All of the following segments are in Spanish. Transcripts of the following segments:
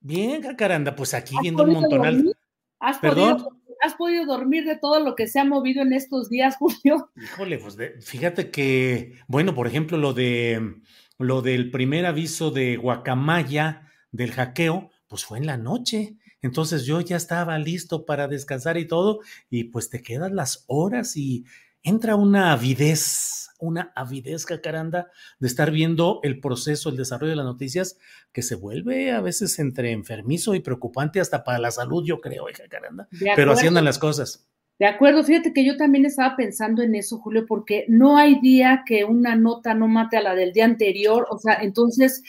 Bien, Jacaranda, pues aquí ¿Has viendo un montonal. dormir? ¿Has ¿Perdón? podido, ¿Has podido dormir de todo lo que se ha movido en estos días, Julio? Híjole, pues de- fíjate que, bueno, por ejemplo, lo de lo del primer aviso de Guacamaya del hackeo, pues fue en la noche. Entonces yo ya estaba listo para descansar y todo, y pues te quedan las horas y entra una avidez, una avidez, Jacaranda, de estar viendo el proceso, el desarrollo de las noticias, que se vuelve a veces entre enfermizo y preocupante hasta para la salud, yo creo, eh, Jacaranda. Pero así andan las cosas. De acuerdo, fíjate que yo también estaba pensando en eso, Julio, porque no hay día que una nota no mate a la del día anterior, o sea, entonces,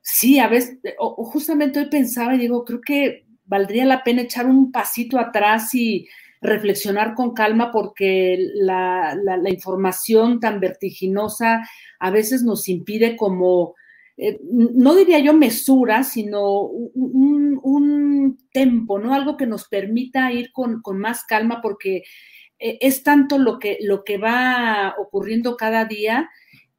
sí, a veces, o, o justamente hoy pensaba y digo, creo que valdría la pena echar un pasito atrás y reflexionar con calma porque la, información tan vertiginosa a veces nos impide como, eh, no diría yo mesura, sino un, un- un tempo, ¿no? Algo que nos permita ir con, con más calma porque eh, es tanto lo que, lo que va ocurriendo cada día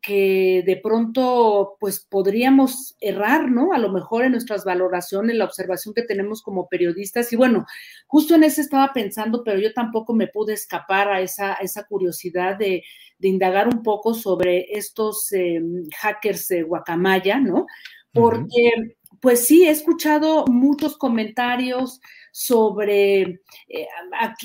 que de pronto pues podríamos errar, ¿no? A lo mejor en nuestras valoraciones, en la observación que tenemos como periodistas. Y bueno, justo en eso estaba pensando, pero yo tampoco me pude escapar a esa, a esa curiosidad de, de indagar un poco sobre estos eh, hackers de Guacamaya, ¿no? Porque, pues sí, he escuchado muchos comentarios sobre eh,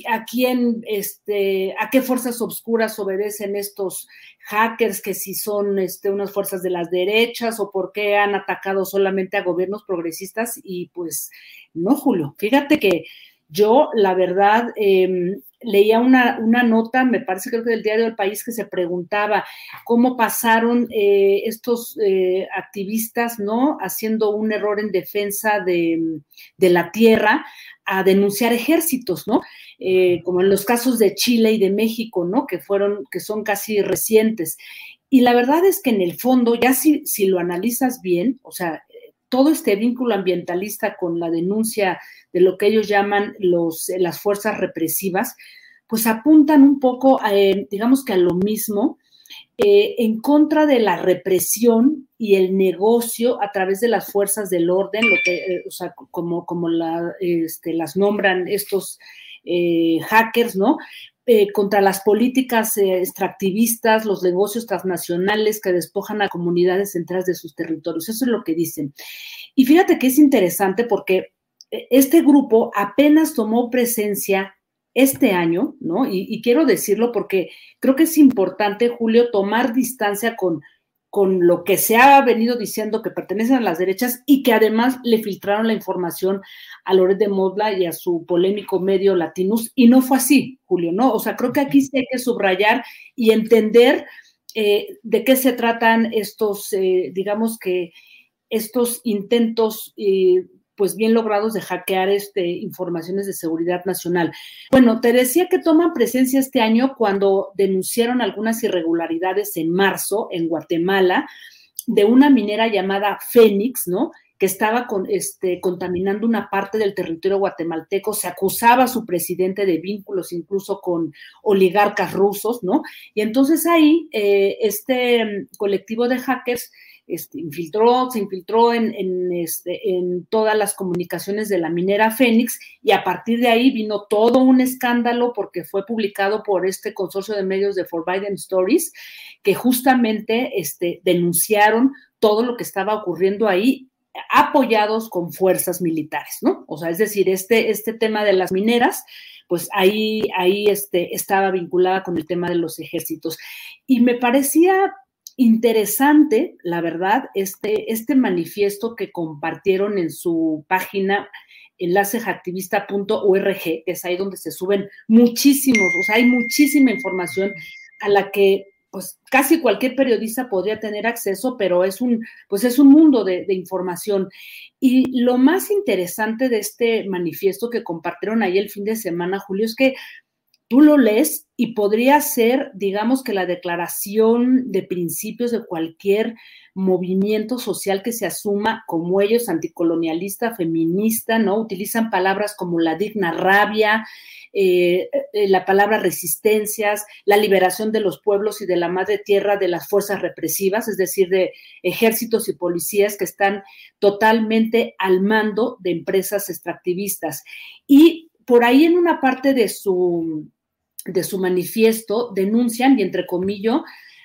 a, quién, este, a qué fuerzas obscuras obedecen estos hackers, que si son este, unas fuerzas de las derechas o por qué han atacado solamente a gobiernos progresistas. Y pues no, Julio, fíjate que yo, la verdad, eh, leía una, una, nota, me parece creo que del diario del país, que se preguntaba cómo pasaron eh, estos eh, activistas, ¿no? Haciendo un error en defensa de, de la tierra a denunciar ejércitos, ¿no? Eh, como en los casos de Chile y de México, ¿no? Que fueron, que son casi recientes. Y la verdad es que en el fondo, ya si, si lo analizas bien, o sea, todo este vínculo ambientalista con la denuncia de lo que ellos llaman los, las fuerzas represivas, pues apuntan un poco, a, eh, digamos que a lo mismo, eh, en contra de la represión y el negocio a través de las fuerzas del orden, lo que, eh, o sea, como, como la, este, las nombran estos hackers, ¿no? Eh, contra las políticas eh, extractivistas, los negocios transnacionales que despojan a comunidades enteras de sus territorios. Eso es lo que dicen. Y fíjate que es interesante porque eh, este grupo apenas tomó presencia este año, ¿no? Y, y, quiero decirlo porque creo que es importante, Julio, tomar distancia con, con lo que se ha venido diciendo que pertenecen a las derechas y que además le filtraron la información a Loret de Modla y a su polémico medio Latinus, y no fue así, Julio, ¿no? O sea, creo que aquí sí hay que subrayar y entender eh, de qué se tratan estos, eh, digamos que estos intentos eh, pues bien logrados de hackear este, informaciones de seguridad nacional. Bueno, te decía que toman presencia este año cuando denunciaron algunas irregularidades en marzo en Guatemala de una minera llamada Fénix, ¿no? que estaba con, este, contaminando una parte del territorio guatemalteco, se acusaba a su presidente de vínculos incluso con oligarcas rusos, ¿no? Y entonces ahí eh, este colectivo de hackers este, infiltró, se infiltró en, este, en todas las comunicaciones de la minera Fénix y a partir de ahí vino todo un escándalo porque fue publicado por este consorcio de medios de Forbidden Stories que justamente este, denunciaron todo lo que estaba ocurriendo ahí apoyados con fuerzas militares, ¿no? O sea, es decir, este, este tema de las mineras, pues ahí, ahí este, estaba vinculada con el tema de los ejércitos. Y me parecía interesante, la verdad, este, este manifiesto que compartieron en su página enlaceactivista.org, que es ahí donde se suben muchísimos, o sea, hay muchísima información a la que pues casi cualquier periodista podría tener acceso, pero es un, pues es un mundo de, de, información. Y lo más interesante de este manifiesto que compartieron ahí el fin de semana, Julio, es que tú lo lees y podría ser, digamos que la declaración de principios de cualquier movimiento social que se asuma como ellos, anticolonialista, feminista, ¿no? Utilizan palabras como la digna rabia, eh, eh, la palabra resistencias, la liberación de los pueblos y de la madre tierra de las fuerzas represivas, es decir, de ejércitos y policías que están totalmente al mando de empresas extractivistas. Y por ahí en una parte de su de su manifiesto denuncian, y entre comillas,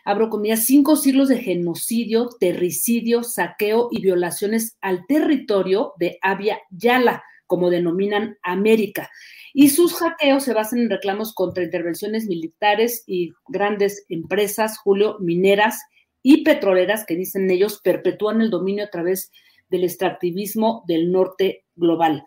abro comillas, cinco siglos de genocidio, terricidio, saqueo y violaciones al territorio de Abya Yala, como denominan América. Y sus hackeos se basan en reclamos contra intervenciones militares y grandes empresas, Julio, mineras y petroleras, que dicen ellos perpetúan el dominio a través del extractivismo del norte global.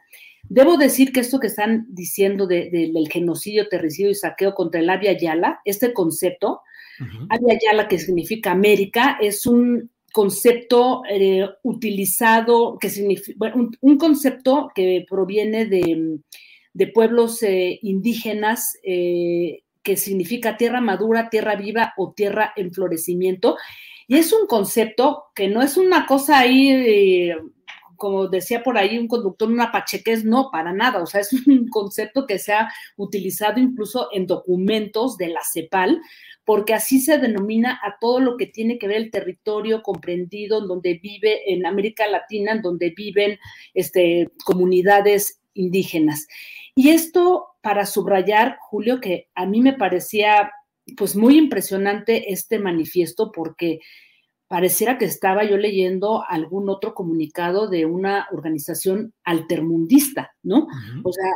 Debo decir que esto que están diciendo de, de, del genocidio, terricidio y saqueo contra el Avia Yala, este concepto, uh -huh. Avia Yala, que significa América, es un concepto eh, utilizado, que significa, un, un, concepto que proviene de, de pueblos eh, indígenas, eh, que significa tierra madura, tierra viva o tierra en florecimiento. Y es un concepto que no es una cosa ahí como decía por ahí un conductor, una pachequez, no, para nada, o sea, es un concepto que se ha utilizado incluso en documentos de la CEPAL, porque así se denomina a todo lo que tiene que ver el territorio comprendido en donde vive en América Latina, en donde viven este, comunidades indígenas. Y esto para subrayar, Julio, que a mí me parecía pues muy impresionante este manifiesto porque pareciera que estaba yo leyendo algún otro comunicado de una organización altermundista, ¿no? Uh -huh. O sea,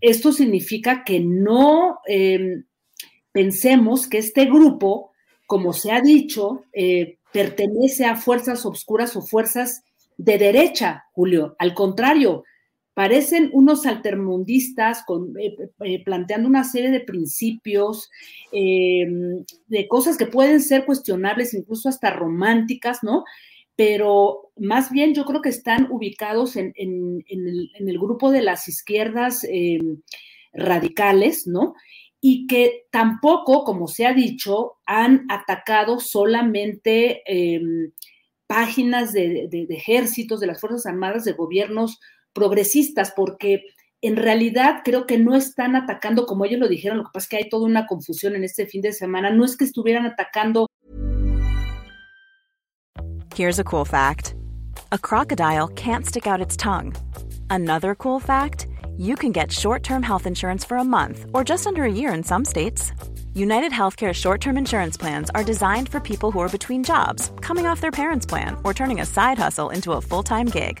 esto significa que no eh, pensemos que este grupo, como se ha dicho, eh, pertenece a fuerzas obscuras o fuerzas de derecha, Julio. Al contrario, parecen unos altermundistas eh, eh, planteando una serie de principios, eh, de cosas que pueden ser cuestionables, incluso hasta románticas, ¿no? Pero más bien yo creo que están ubicados en, en, el, grupo de las izquierdas eh, radicales, ¿no? Y que tampoco, como se ha dicho, han atacado solamente eh, páginas de ejércitos, de las Fuerzas Armadas, de gobiernos progresistas, porque en realidad creo que no están atacando como ellos lo dijeron, lo que pasa es que hay toda una confusión en este fin de semana, no es que estuvieran atacando. Here's a cool fact. A crocodile can't stick out its tongue. Another cool fact, you can get short-term health insurance for a month or just under a year in some states. United Healthcare short-term insurance plans are designed for people who are between jobs, coming off their parents' plan, or turning a side hustle into a full-time gig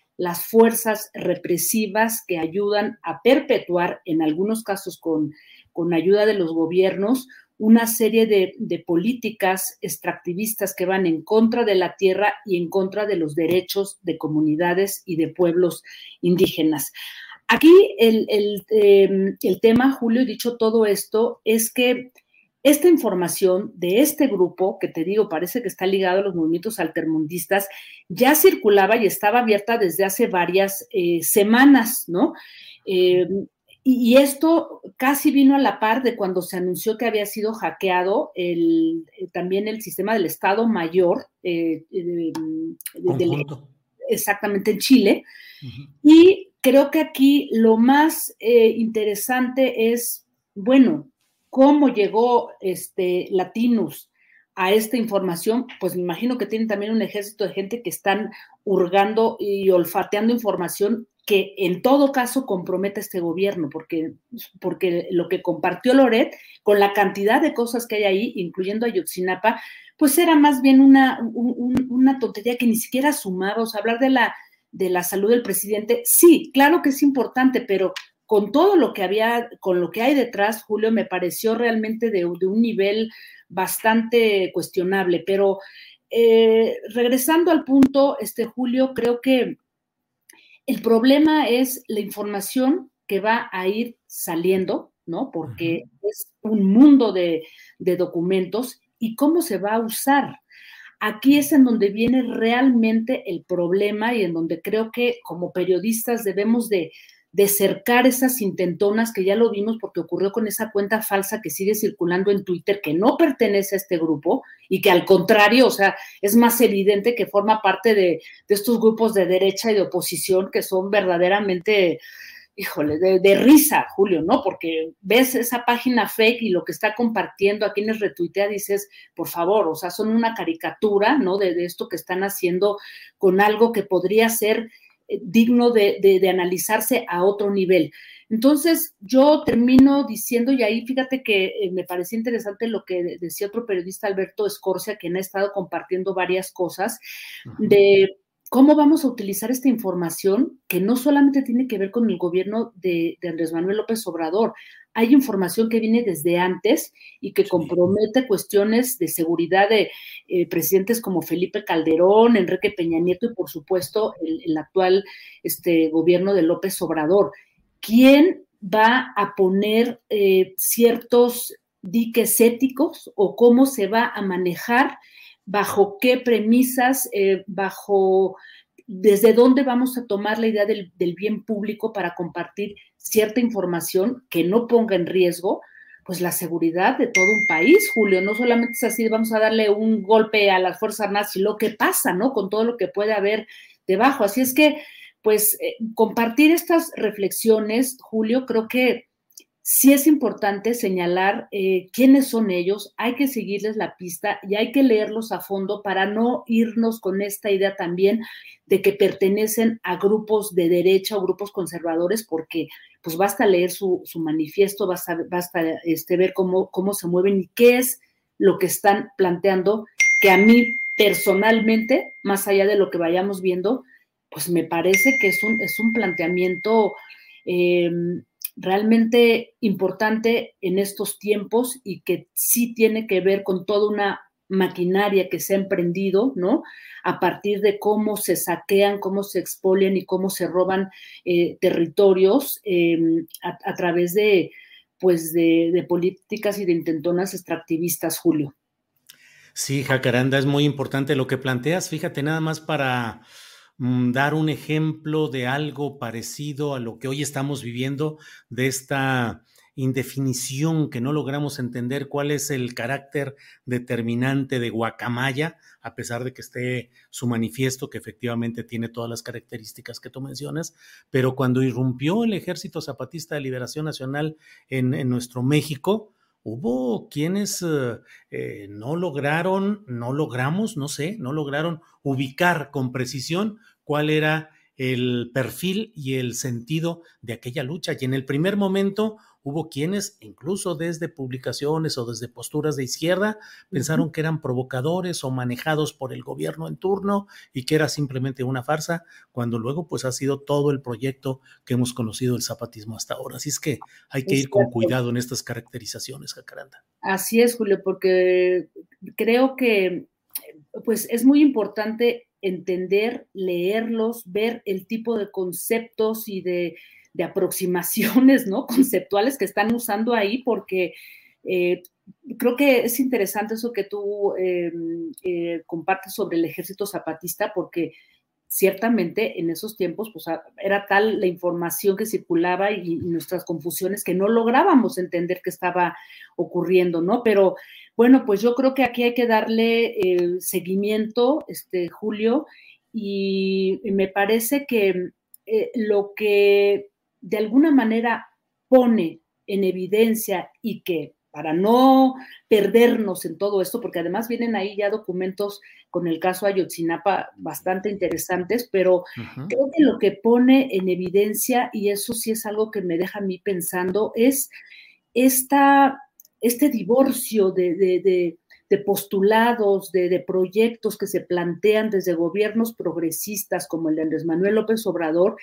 las fuerzas represivas que ayudan a perpetuar, en algunos casos con, con ayuda de los gobiernos, una serie de, de, políticas extractivistas que van en contra de la tierra y en contra de los derechos de comunidades y de pueblos indígenas. Aquí el, el, eh, el tema, Julio, dicho todo esto, es que esta información de este grupo, que te digo, parece que está ligado a los movimientos altermundistas, ya circulaba y estaba abierta desde hace varias eh, semanas, ¿no? Eh, y, esto casi vino a la par de cuando se anunció que había sido hackeado el, eh, también el sistema del Estado Mayor, eh, exactamente en Chile. Uh -huh. Y creo que aquí lo más interesante es, bueno, cómo llegó este Latinus a esta información, pues me imagino que tienen también un ejército de gente que están hurgando y olfateando información que en todo caso compromete a este gobierno, porque, porque lo que compartió Loret, con la cantidad de cosas que hay ahí, incluyendo Ayotzinapa, pues era más bien una, un, una tontería que ni siquiera sumaba, o sea, hablar de la, de la salud del presidente, sí, claro que es importante, pero con todo lo que había, con lo que hay detrás, Julio, me pareció realmente de, de un nivel bastante cuestionable. Pero eh, regresando al punto, este Julio, creo que el problema es la información que va a ir saliendo, ¿no? Porque uh -huh. es un mundo de, de documentos y cómo se va a usar. Aquí es en donde viene realmente el problema y en donde creo que como periodistas debemos de, de cercar esas intentonas que ya lo vimos porque ocurrió con esa cuenta falsa que sigue circulando en Twitter que no pertenece a este grupo y que al contrario, o sea, es más evidente que forma parte de, de estos grupos de derecha y de oposición que son verdaderamente, híjole, de, de, risa, Julio, ¿no? Porque ves esa página fake y lo que está compartiendo a quienes retuitea, dices, por favor, o sea, son una caricatura, ¿no? De, de esto que están haciendo con algo que podría ser digno de, de, de, analizarse a otro nivel. Entonces, yo termino diciendo, y ahí fíjate que eh, me parecía interesante lo que decía otro periodista, Alberto Escorcia, quien ha estado compartiendo varias cosas, de cómo vamos a utilizar esta información que no solamente tiene que ver con el gobierno de, de Andrés Manuel López Obrador, hay información que viene desde antes y que compromete cuestiones de seguridad de eh, presidentes como Felipe Calderón, Enrique Peña Nieto y por supuesto el, el actual este, gobierno de López Obrador. ¿Quién va a poner eh, ciertos diques éticos o cómo se va a manejar bajo qué premisas, eh, bajo desde dónde vamos a tomar la idea del, bien público para compartir cierta información que no ponga en riesgo pues la seguridad de todo un país, Julio. No solamente es así, vamos a darle un golpe a las Fuerzas Armadas, sino qué pasa, ¿no? Con todo lo que puede haber debajo. Así es que, pues, eh, compartir estas reflexiones, Julio, creo que sí es importante señalar eh, quiénes son ellos, hay que seguirles la pista y hay que leerlos a fondo para no irnos con esta idea también de que pertenecen a grupos de derecha o grupos conservadores, porque pues basta leer su, su manifiesto, basta, basta este, ver cómo, cómo se mueven y qué es lo que están planteando, que a mí personalmente, más allá de lo que vayamos viendo, pues me parece que es un, es un planteamiento... Eh, realmente importante en estos tiempos y que sí tiene que ver con toda una maquinaria que se ha emprendido, ¿no? A partir de cómo se saquean, cómo se expolian y cómo se roban eh, territorios eh, a, través de, pues, de, políticas y de intentonas extractivistas, Julio. Sí, Jacaranda, es muy importante lo que planteas. Fíjate, nada más para dar un ejemplo de algo parecido a lo que hoy estamos viviendo, de esta indefinición que no logramos entender cuál es el carácter determinante de Guacamaya, a pesar de que esté su manifiesto, que efectivamente tiene todas las características que tú mencionas, pero cuando irrumpió el Ejército Zapatista de Liberación Nacional en, nuestro México, hubo quienes eh, no lograron, no logramos, no sé, no lograron ubicar con precisión cuál era el perfil y el sentido de aquella lucha. Y en el primer momento hubo quienes, incluso desde publicaciones o desde posturas de izquierda, pensaron que eran provocadores o manejados por el gobierno en turno y que era simplemente una farsa, cuando luego pues ha sido todo el proyecto que hemos conocido el zapatismo hasta ahora. Así es que hay que ir con cuidado en estas caracterizaciones, Jacaranda. Así es, Julio, porque creo que pues es muy importante entender, leerlos, ver el tipo de conceptos y de, aproximaciones, ¿no? Conceptuales que están usando ahí, porque eh, creo que es interesante eso que tú em, eh, compartes sobre el ejército zapatista, porque ciertamente en esos tiempos pues, era tal la información que circulaba y, nuestras confusiones que no lográbamos entender qué estaba ocurriendo, ¿no? Pero bueno, pues yo creo que aquí hay que darle seguimiento, este Julio, y, me parece que eh, lo que de alguna manera pone en evidencia y que para no perdernos en todo esto, porque además vienen ahí ya documentos con el caso Ayotzinapa bastante interesantes, pero creo que lo que pone en evidencia, y eso sí es algo que me deja a mí pensando, es esta este divorcio de, postulados, de, proyectos que se plantean desde gobiernos progresistas como el de Andrés Manuel López Obrador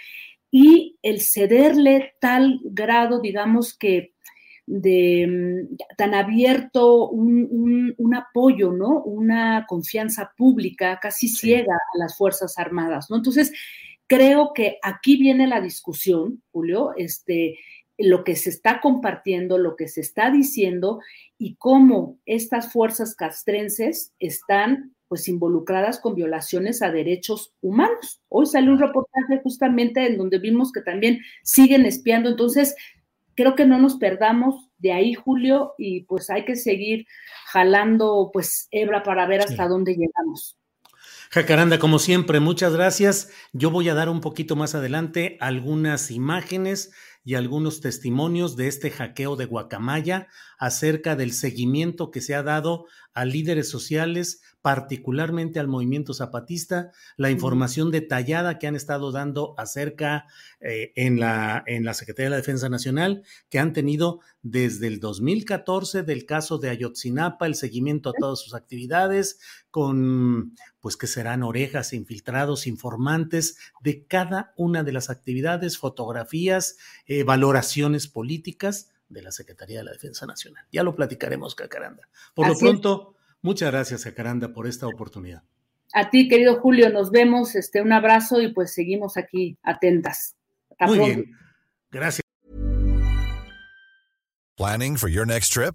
y el cederle tal grado, digamos que de mm, tan abierto un, apoyo, ¿no? Una confianza pública casi ciega a las Fuerzas Armadas, ¿no? Entonces, creo que aquí viene la discusión, Julio, este, lo que se está compartiendo, lo que se está diciendo y cómo estas fuerzas castrenses están pues involucradas con violaciones a derechos humanos. Hoy salió un reportaje justamente en donde vimos que también siguen espiando, entonces creo que no nos perdamos de ahí, Julio, y pues hay que seguir jalando pues hebra para ver hasta dónde llegamos. Jacaranda, como siempre, muchas gracias. Yo voy a dar un poquito más adelante algunas imágenes y algunos testimonios de este hackeo de Guacamaya acerca del seguimiento que se ha dado a líderes sociales, particularmente al movimiento zapatista, la información detallada que han estado dando acerca eh, en, la, en la Secretaría de la Defensa Nacional, que han tenido desde el 2014 del caso de Ayotzinapa, el seguimiento a todas sus actividades, con pues que serán orejas, infiltrados, informantes de cada una de las actividades, fotografías, eh, valoraciones políticas de la Secretaría de la Defensa Nacional. Ya lo platicaremos, Cacaranda. Por lo pronto, muchas gracias, Cacaranda, por esta oportunidad. A ti, querido Julio, nos vemos, este, un abrazo y pues seguimos aquí atentas. Muy bien, gracias. Planning for your next trip?